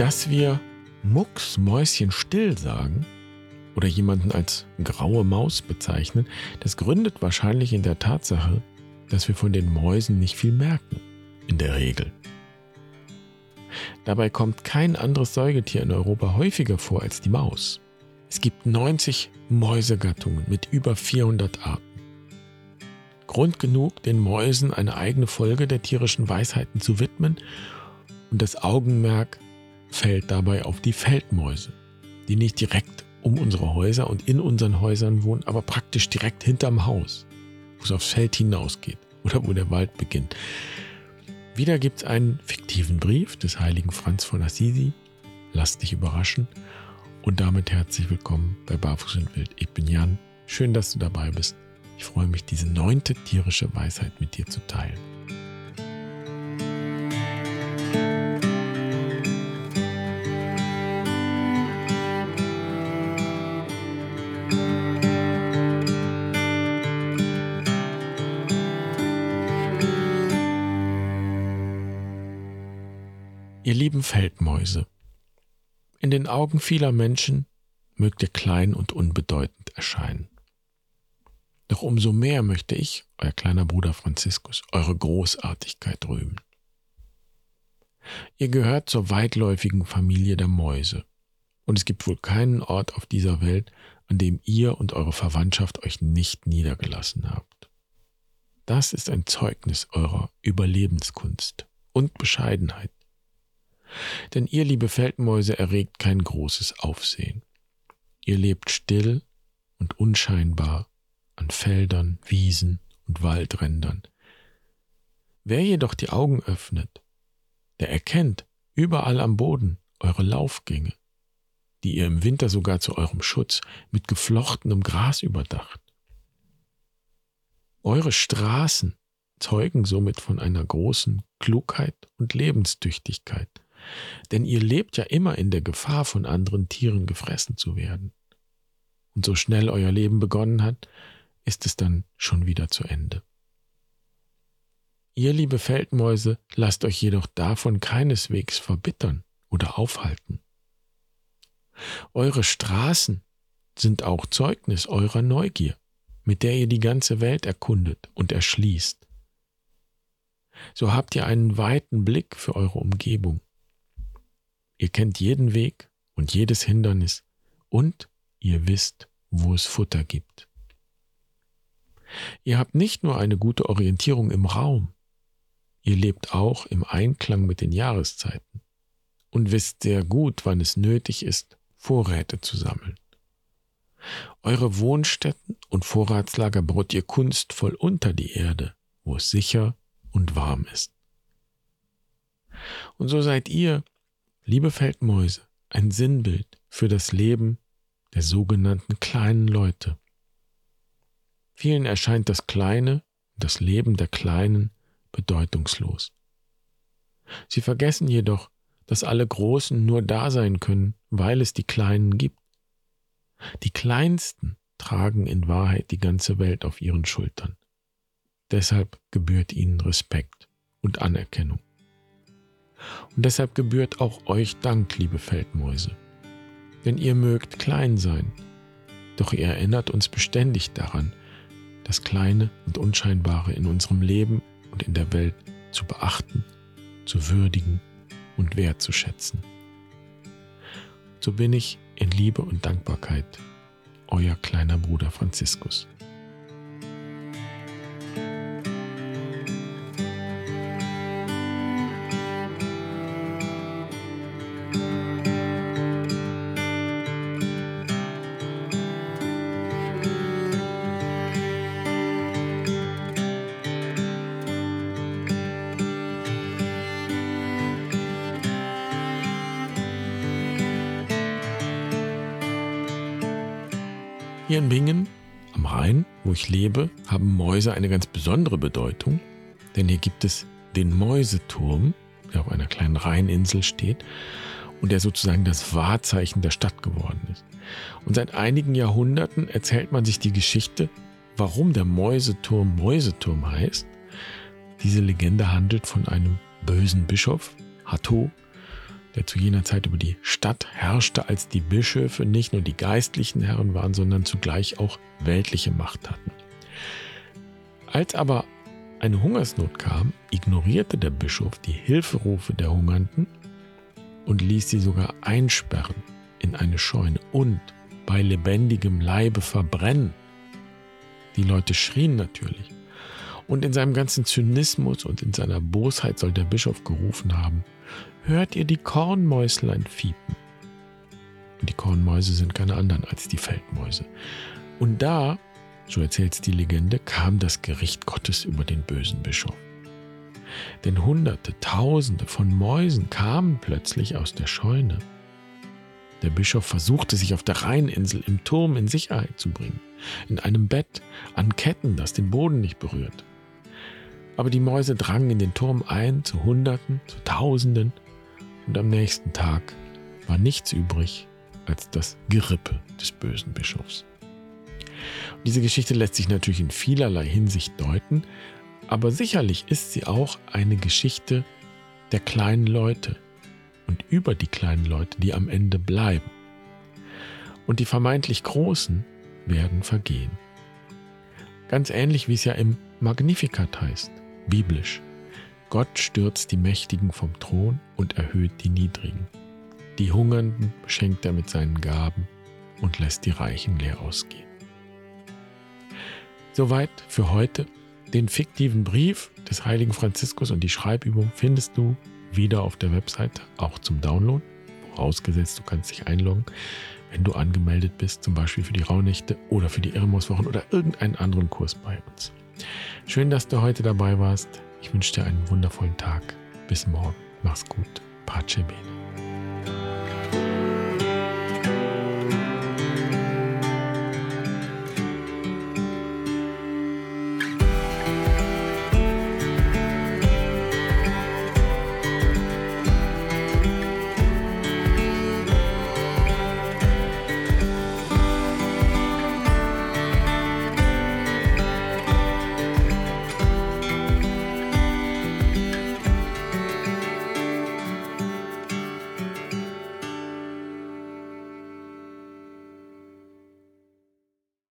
dass wir Mucks Mäuschen still sagen oder jemanden als graue Maus bezeichnen, das gründet wahrscheinlich in der Tatsache, dass wir von den Mäusen nicht viel merken, in der Regel. Dabei kommt kein anderes Säugetier in Europa häufiger vor als die Maus. Es gibt 90 Mäusegattungen mit über 400 Arten. Grund genug, den Mäusen eine eigene Folge der tierischen Weisheiten zu widmen und das Augenmerk fällt dabei auf die Feldmäuse, die nicht direkt um unsere Häuser und in unseren Häusern wohnen, aber praktisch direkt hinterm Haus, wo es aufs Feld hinausgeht oder wo der Wald beginnt. Wieder gibt es einen fiktiven Brief des heiligen Franz von Assisi. Lass dich überraschen. Und damit herzlich willkommen bei Barfuß und Wild. Ich bin Jan. Schön, dass du dabei bist. Ich freue mich, diese neunte tierische Weisheit mit dir zu teilen. Ihr lieben Feldmäuse, in den Augen vieler Menschen mögt ihr klein und unbedeutend erscheinen. Doch umso mehr möchte ich, euer kleiner Bruder Franziskus, eure Großartigkeit rühmen. Ihr gehört zur weitläufigen Familie der Mäuse, und es gibt wohl keinen Ort auf dieser Welt, an dem ihr und eure Verwandtschaft euch nicht niedergelassen habt. Das ist ein Zeugnis eurer Überlebenskunst und Bescheidenheit. Denn ihr, liebe Feldmäuse, erregt kein großes Aufsehen. Ihr lebt still und unscheinbar an Feldern, Wiesen und Waldrändern. Wer jedoch die Augen öffnet, der erkennt überall am Boden eure Laufgänge, die ihr im Winter sogar zu eurem Schutz mit geflochtenem Gras überdacht. Eure Straßen zeugen somit von einer großen Klugheit und Lebenstüchtigkeit, denn ihr lebt ja immer in der Gefahr, von anderen Tieren gefressen zu werden. Und so schnell euer Leben begonnen hat, ist es dann schon wieder zu Ende. Ihr, liebe Feldmäuse, lasst euch jedoch davon keineswegs verbittern oder aufhalten. Eure Straßen sind auch Zeugnis eurer Neugier, mit der ihr die ganze Welt erkundet und erschließt. So habt ihr einen weiten Blick für eure Umgebung Ihr kennt jeden Weg und jedes Hindernis und ihr wisst, wo es Futter gibt. Ihr habt nicht nur eine gute Orientierung im Raum, ihr lebt auch im Einklang mit den Jahreszeiten und wisst sehr gut, wann es nötig ist, Vorräte zu sammeln. Eure Wohnstätten und Vorratslager brot ihr kunstvoll unter die Erde, wo es sicher und warm ist. Und so seid ihr Liebe Feldmäuse, ein Sinnbild für das Leben der sogenannten kleinen Leute. Vielen erscheint das Kleine, das Leben der Kleinen bedeutungslos. Sie vergessen jedoch, dass alle Großen nur da sein können, weil es die Kleinen gibt. Die Kleinsten tragen in Wahrheit die ganze Welt auf ihren Schultern. Deshalb gebührt ihnen Respekt und Anerkennung. Und deshalb gebührt auch euch Dank, liebe Feldmäuse. Denn ihr mögt klein sein, doch ihr erinnert uns beständig daran, das Kleine und Unscheinbare in unserem Leben und in der Welt zu beachten, zu würdigen und wertzuschätzen. So bin ich in Liebe und Dankbarkeit, euer kleiner Bruder Franziskus. Hier in Bingen am Rhein, wo ich lebe, haben Mäuse eine ganz besondere Bedeutung, denn hier gibt es den Mäuseturm, der auf einer kleinen Rheininsel steht und der sozusagen das Wahrzeichen der Stadt geworden ist. Und seit einigen Jahrhunderten erzählt man sich die Geschichte, warum der Mäuseturm Mäuseturm heißt. Diese Legende handelt von einem bösen Bischof, Hatto, der zu jener Zeit über die Stadt herrschte, als die Bischöfe nicht nur die geistlichen Herren waren, sondern zugleich auch weltliche Macht hatten. Als aber eine Hungersnot kam, ignorierte der Bischof die Hilferufe der Hungernden und ließ sie sogar einsperren in eine Scheune und bei lebendigem Leibe verbrennen. Die Leute schrien natürlich. Und in seinem ganzen Zynismus und in seiner Bosheit soll der Bischof gerufen haben, hört ihr die Kornmäuslein fiepen? Und die Kornmäuse sind keine anderen als die Feldmäuse. Und da, so erzählt die Legende, kam das Gericht Gottes über den bösen Bischof. Denn Hunderte, Tausende von Mäusen kamen plötzlich aus der Scheune. Der Bischof versuchte sich auf der Rheininsel im Turm in Sicherheit zu bringen, in einem Bett, an Ketten, das den Boden nicht berührt. Aber die Mäuse drangen in den Turm ein, zu Hunderten, zu Tausenden, und am nächsten Tag war nichts übrig als das Gerippe des bösen Bischofs. Und diese Geschichte lässt sich natürlich in vielerlei Hinsicht deuten, aber sicherlich ist sie auch eine Geschichte der kleinen Leute und über die kleinen Leute, die am Ende bleiben. Und die vermeintlich Großen werden vergehen. Ganz ähnlich wie es ja im Magnificat heißt, biblisch. Gott stürzt die Mächtigen vom Thron und erhöht die Niedrigen. Die Hungernden beschenkt er mit seinen Gaben und lässt die Reichen leer ausgehen. Soweit für heute. Den fiktiven Brief des heiligen Franziskus und die Schreibübung findest du wieder auf der Webseite, auch zum Download. Vorausgesetzt, du kannst dich einloggen, wenn du angemeldet bist, zum Beispiel für die Rauhnächte oder für die Irrmuswochen oder irgendeinen anderen Kurs bei uns. Schön, dass du heute dabei warst. Ich wünsche dir einen wundervollen Tag. Bis morgen. Mach's gut. Pace bene.